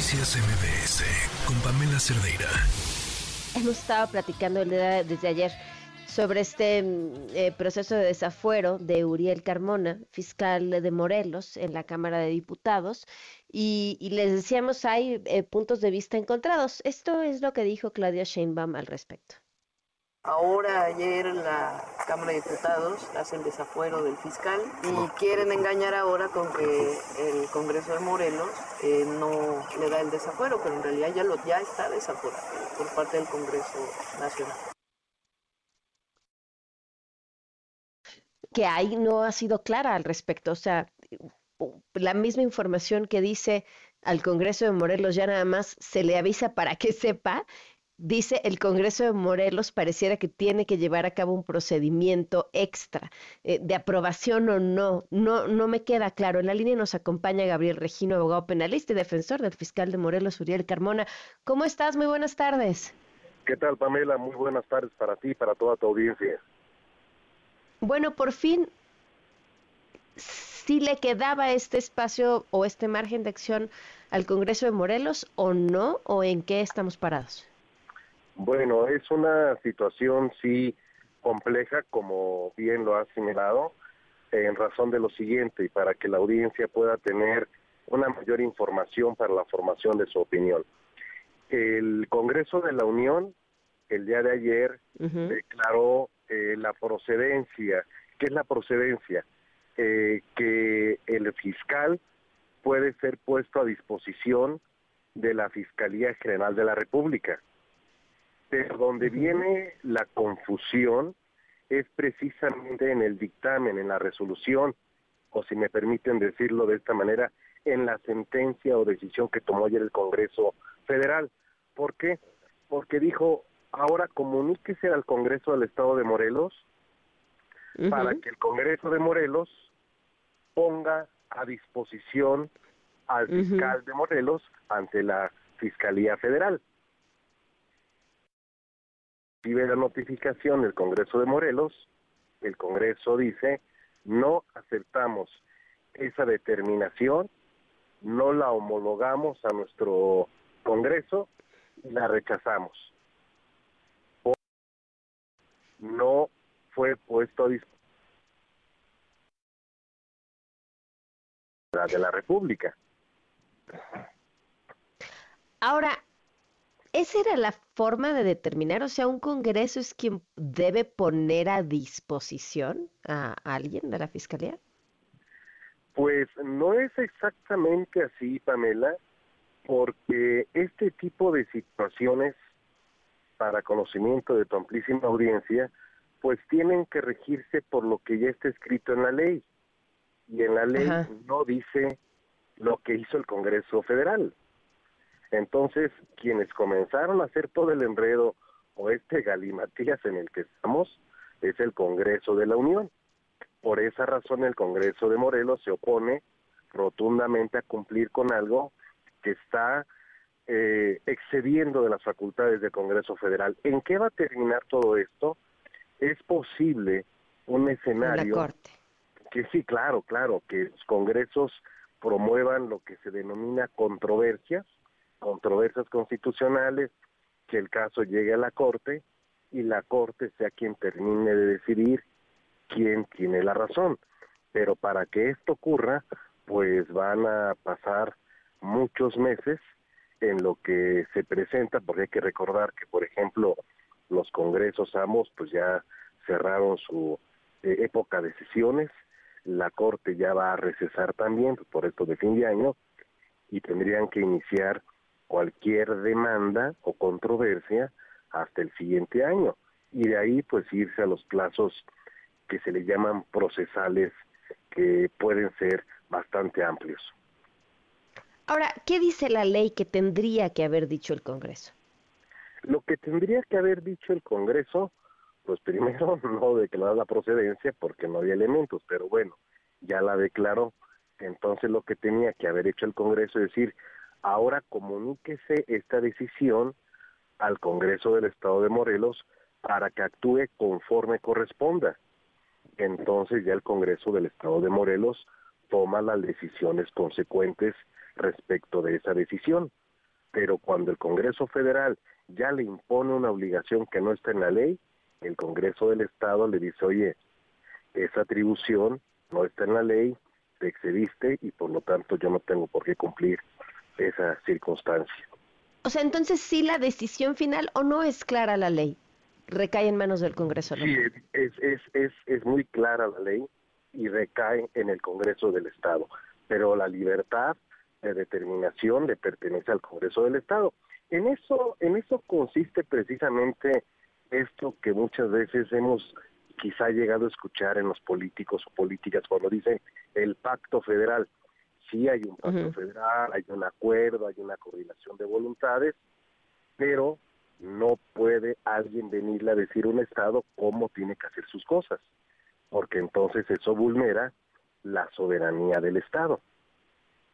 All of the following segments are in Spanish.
Noticias MBS con Pamela Cerdeira. Hemos estado platicando desde ayer sobre este mm, eh, proceso de desafuero de Uriel Carmona, fiscal de Morelos en la Cámara de Diputados, y, les decíamos hay eh, puntos de vista encontrados. Esto es lo que dijo Claudia Sheinbaum al respecto. Ahora, ayer la Cámara de Diputados hace el desafuero del fiscal y quieren engañar ahora con que el Congreso de Morelos eh, no le da el desafuero, pero en realidad ya, lo, ya está desafuerado por parte del Congreso Nacional. Que ahí no ha sido clara al respecto, o sea, la misma información que dice al Congreso de Morelos ya nada más se le avisa para que sepa dice el Congreso de Morelos pareciera que tiene que llevar a cabo un procedimiento extra eh, de aprobación o no. No, no me queda claro. En la línea nos acompaña Gabriel Regino, abogado penalista y defensor del fiscal de Morelos, Uriel Carmona. ¿Cómo estás? Muy buenas tardes. ¿Qué tal, Pamela? Muy buenas tardes para ti y para toda tu audiencia. Bueno, por fin, si le quedaba este espacio o este margen de acción al Congreso de Morelos o no, o en qué estamos parados. Bueno, es una situación sí compleja, como bien lo has señalado, en razón de lo siguiente y para que la audiencia pueda tener una mayor información para la formación de su opinión. El Congreso de la Unión el día de ayer declaró eh, la procedencia. ¿Qué es la procedencia? Eh, que el fiscal puede ser puesto a disposición de la Fiscalía General de la República. Pero donde viene la confusión es precisamente en el dictamen, en la resolución, o si me permiten decirlo de esta manera, en la sentencia o decisión que tomó ayer el Congreso Federal. ¿Por qué? Porque dijo, ahora comuníquese al Congreso del Estado de Morelos para que el Congreso de Morelos ponga a disposición al fiscal de Morelos ante la Fiscalía Federal recibe la notificación del Congreso de Morelos, el Congreso dice, no aceptamos esa determinación, no la homologamos a nuestro Congreso y la rechazamos. No fue puesto a disposición de la República. Ahora, ¿Esa era la forma de determinar? O sea, un Congreso es quien debe poner a disposición a alguien de la Fiscalía. Pues no es exactamente así, Pamela, porque este tipo de situaciones, para conocimiento de tu amplísima audiencia, pues tienen que regirse por lo que ya está escrito en la ley. Y en la ley no dice lo que hizo el Congreso Federal. Entonces, quienes comenzaron a hacer todo el enredo o este galimatías en el que estamos es el Congreso de la Unión. Por esa razón el Congreso de Morelos se opone rotundamente a cumplir con algo que está eh, excediendo de las facultades del Congreso Federal. ¿En qué va a terminar todo esto? Es posible un escenario que sí, claro, claro, que los congresos promuevan lo que se denomina controversias, controversias constitucionales, que el caso llegue a la Corte y la Corte sea quien termine de decidir quién tiene la razón. Pero para que esto ocurra, pues van a pasar muchos meses en lo que se presenta, porque hay que recordar que, por ejemplo, los congresos ambos pues ya cerraron su eh, época de sesiones, la Corte ya va a recesar también por esto de fin de año y tendrían que iniciar cualquier demanda o controversia hasta el siguiente año y de ahí pues irse a los plazos que se le llaman procesales que pueden ser bastante amplios. Ahora, ¿qué dice la ley que tendría que haber dicho el Congreso? Lo que tendría que haber dicho el Congreso, pues primero no declarar la procedencia porque no había elementos, pero bueno, ya la declaró. Entonces lo que tenía que haber hecho el Congreso es decir, ahora comuníquese esta decisión al Congreso del Estado de Morelos para que actúe conforme corresponda. Entonces ya el Congreso del Estado de Morelos toma las decisiones consecuentes respecto de esa decisión. pero cuando el Congreso Federal ya le impone una obligación que no está en la ley, el Congreso del Estado le dice, oye, esa atribución no está en la ley, te excediste y por lo tanto yo no tengo por qué cumplir esa circunstancia. O sea, entonces sí la decisión final o no es clara la ley, recae en manos del Congreso. Sí, es, es, es, es muy clara la ley y recae en el Congreso del Estado, pero la libertad de determinación le pertenece al Congreso del Estado. En eso, en eso consiste precisamente esto que muchas veces hemos quizá llegado a escuchar en los políticos o políticas cuando dicen el pacto federal. Sí hay un pacto federal, hay un acuerdo, hay una coordinación de voluntades, pero no puede alguien venirle a decir a un Estado cómo tiene que hacer sus cosas, porque entonces eso vulnera la soberanía del Estado.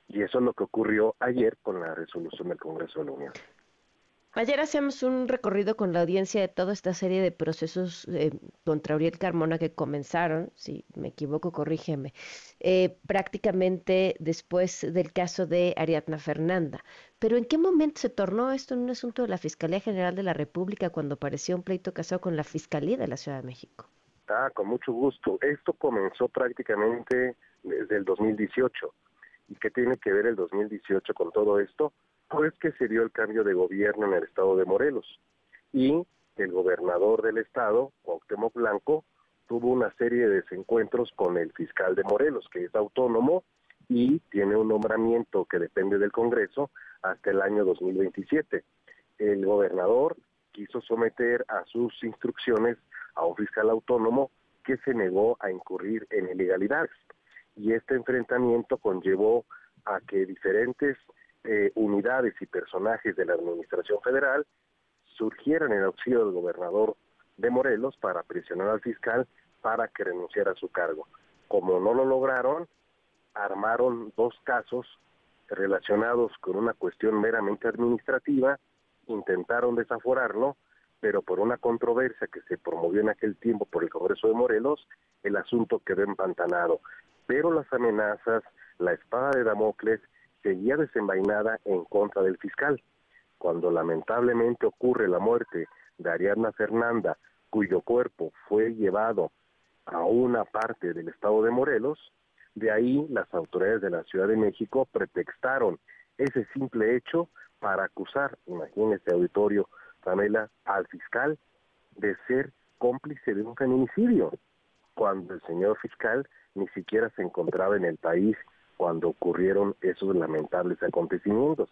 Y eso es lo que ocurrió ayer con la resolución del Congreso de la Unión. Ayer hacíamos un recorrido con la audiencia de toda esta serie de procesos eh, contra Uriel Carmona que comenzaron, si me equivoco, corrígeme, eh, prácticamente después del caso de Ariadna Fernanda. Pero ¿en qué momento se tornó esto en un asunto de la Fiscalía General de la República cuando apareció un pleito casado con la Fiscalía de la Ciudad de México? Ah, con mucho gusto. Esto comenzó prácticamente desde el 2018. ¿Y qué tiene que ver el 2018 con todo esto? Pues que se dio el cambio de gobierno en el estado de Morelos y el gobernador del estado, Cuauhtémoc Blanco, tuvo una serie de desencuentros con el fiscal de Morelos, que es autónomo y tiene un nombramiento que depende del Congreso hasta el año 2027. El gobernador quiso someter a sus instrucciones a un fiscal autónomo que se negó a incurrir en ilegalidades. Y este enfrentamiento conllevó a que diferentes eh, unidades y personajes de la Administración Federal surgieran en auxilio del gobernador de Morelos para presionar al fiscal para que renunciara a su cargo. Como no lo lograron, armaron dos casos relacionados con una cuestión meramente administrativa, intentaron desaforarlo, pero por una controversia que se promovió en aquel tiempo por el Congreso de Morelos, el asunto quedó empantanado. Pero las amenazas, la espada de Damocles seguía desenvainada en contra del fiscal. Cuando lamentablemente ocurre la muerte de Ariadna Fernanda, cuyo cuerpo fue llevado a una parte del estado de Morelos, de ahí las autoridades de la Ciudad de México pretextaron ese simple hecho para acusar, imagínese auditorio, Pamela, al fiscal de ser cómplice de un feminicidio, cuando el señor fiscal ni siquiera se encontraba en el país cuando ocurrieron esos lamentables acontecimientos.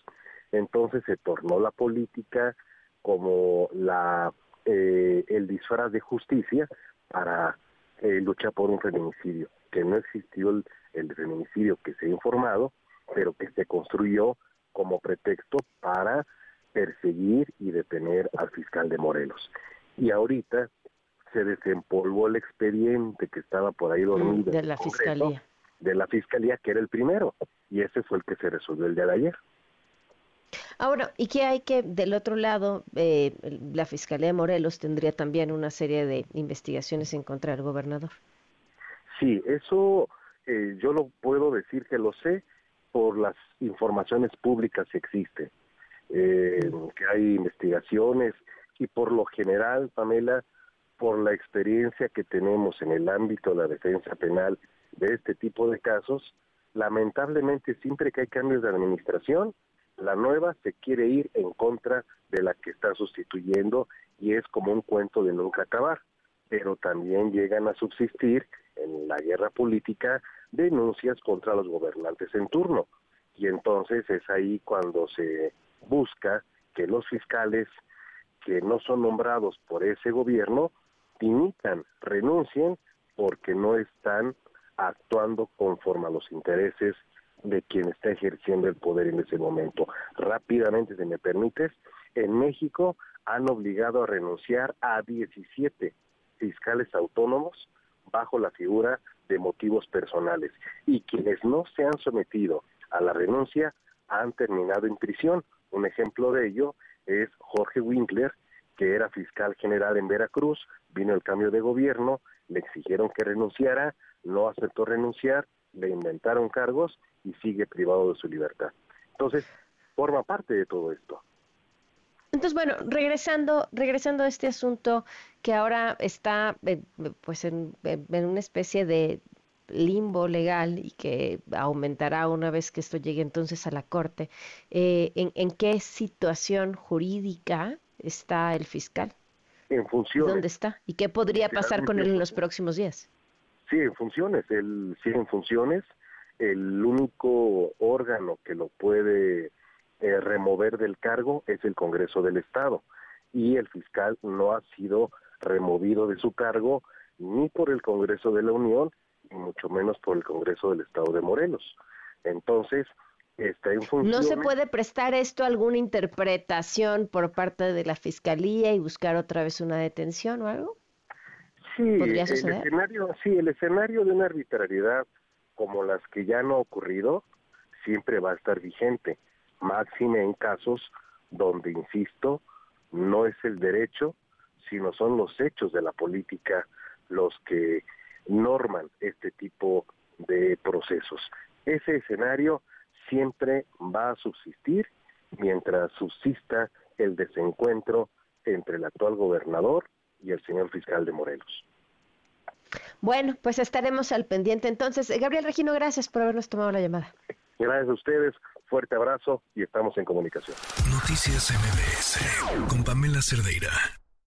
Entonces se tornó la política como la eh, el disfraz de justicia para eh, luchar por un feminicidio, que no existió el, el feminicidio que se ha informado, pero que se construyó como pretexto para perseguir y detener al fiscal de Morelos. Y ahorita se desempolvó el expediente que estaba por ahí dormido. De la fiscalía de la fiscalía, que era el primero, y ese fue el que se resolvió el día de ayer. Ahora, ¿y qué hay que, del otro lado, eh, la Fiscalía de Morelos tendría también una serie de investigaciones en contra del gobernador? Sí, eso eh, yo lo puedo decir que lo sé por las informaciones públicas que existen, eh, que hay investigaciones y por lo general, Pamela, por la experiencia que tenemos en el ámbito de la defensa penal de este tipo de casos, lamentablemente siempre que hay cambios de administración, la nueva se quiere ir en contra de la que está sustituyendo y es como un cuento de nunca acabar. Pero también llegan a subsistir en la guerra política denuncias contra los gobernantes en turno. Y entonces es ahí cuando se busca que los fiscales que no son nombrados por ese gobierno dimitan, renuncien porque no están actuando conforme a los intereses de quien está ejerciendo el poder en ese momento. Rápidamente, si me permites, en México han obligado a renunciar a 17 fiscales autónomos bajo la figura de motivos personales y quienes no se han sometido a la renuncia han terminado en prisión. Un ejemplo de ello es Jorge Winkler, que era fiscal general en Veracruz, vino el cambio de gobierno, le exigieron que renunciara, no aceptó renunciar, le inventaron cargos y sigue privado de su libertad. Entonces, forma parte de todo esto. Entonces, bueno, regresando, regresando a este asunto que ahora está eh, pues en, una especie de limbo legal y que aumentará una vez que esto llegue entonces a la Corte, eh, ¿en, qué situación jurídica está el fiscal? En funciones. ¿Dónde está? ¿Y qué podría pasar con él en los próximos días? Sí, en funciones. Él sigue en funciones. El único órgano que lo puede eh, remover del cargo es el Congreso del Estado y el fiscal no ha sido removido de su cargo ni por el Congreso de la Unión ni mucho menos por el Congreso del Estado de Morelos. Entonces, está en función. ¿No se puede prestar esto a alguna interpretación por parte de la Fiscalía y buscar otra vez una detención o algo? Sí, ¿Podría suceder? el escenario, sí, el escenario de una arbitrariedad como las que ya no ha ocurrido siempre va a estar vigente máxime en casos donde, insisto, no es el derecho, sino son los hechos de la política los que norman este tipo de procesos. Ese escenario siempre va a subsistir mientras subsista el desencuentro entre el actual gobernador y el señor fiscal de Morelos. Bueno, pues estaremos al pendiente entonces. Gabriel Regino, gracias por habernos tomado la llamada. Gracias a ustedes. Fuerte abrazo y estamos en comunicación. Noticias MBS con Pamela Cerdeira.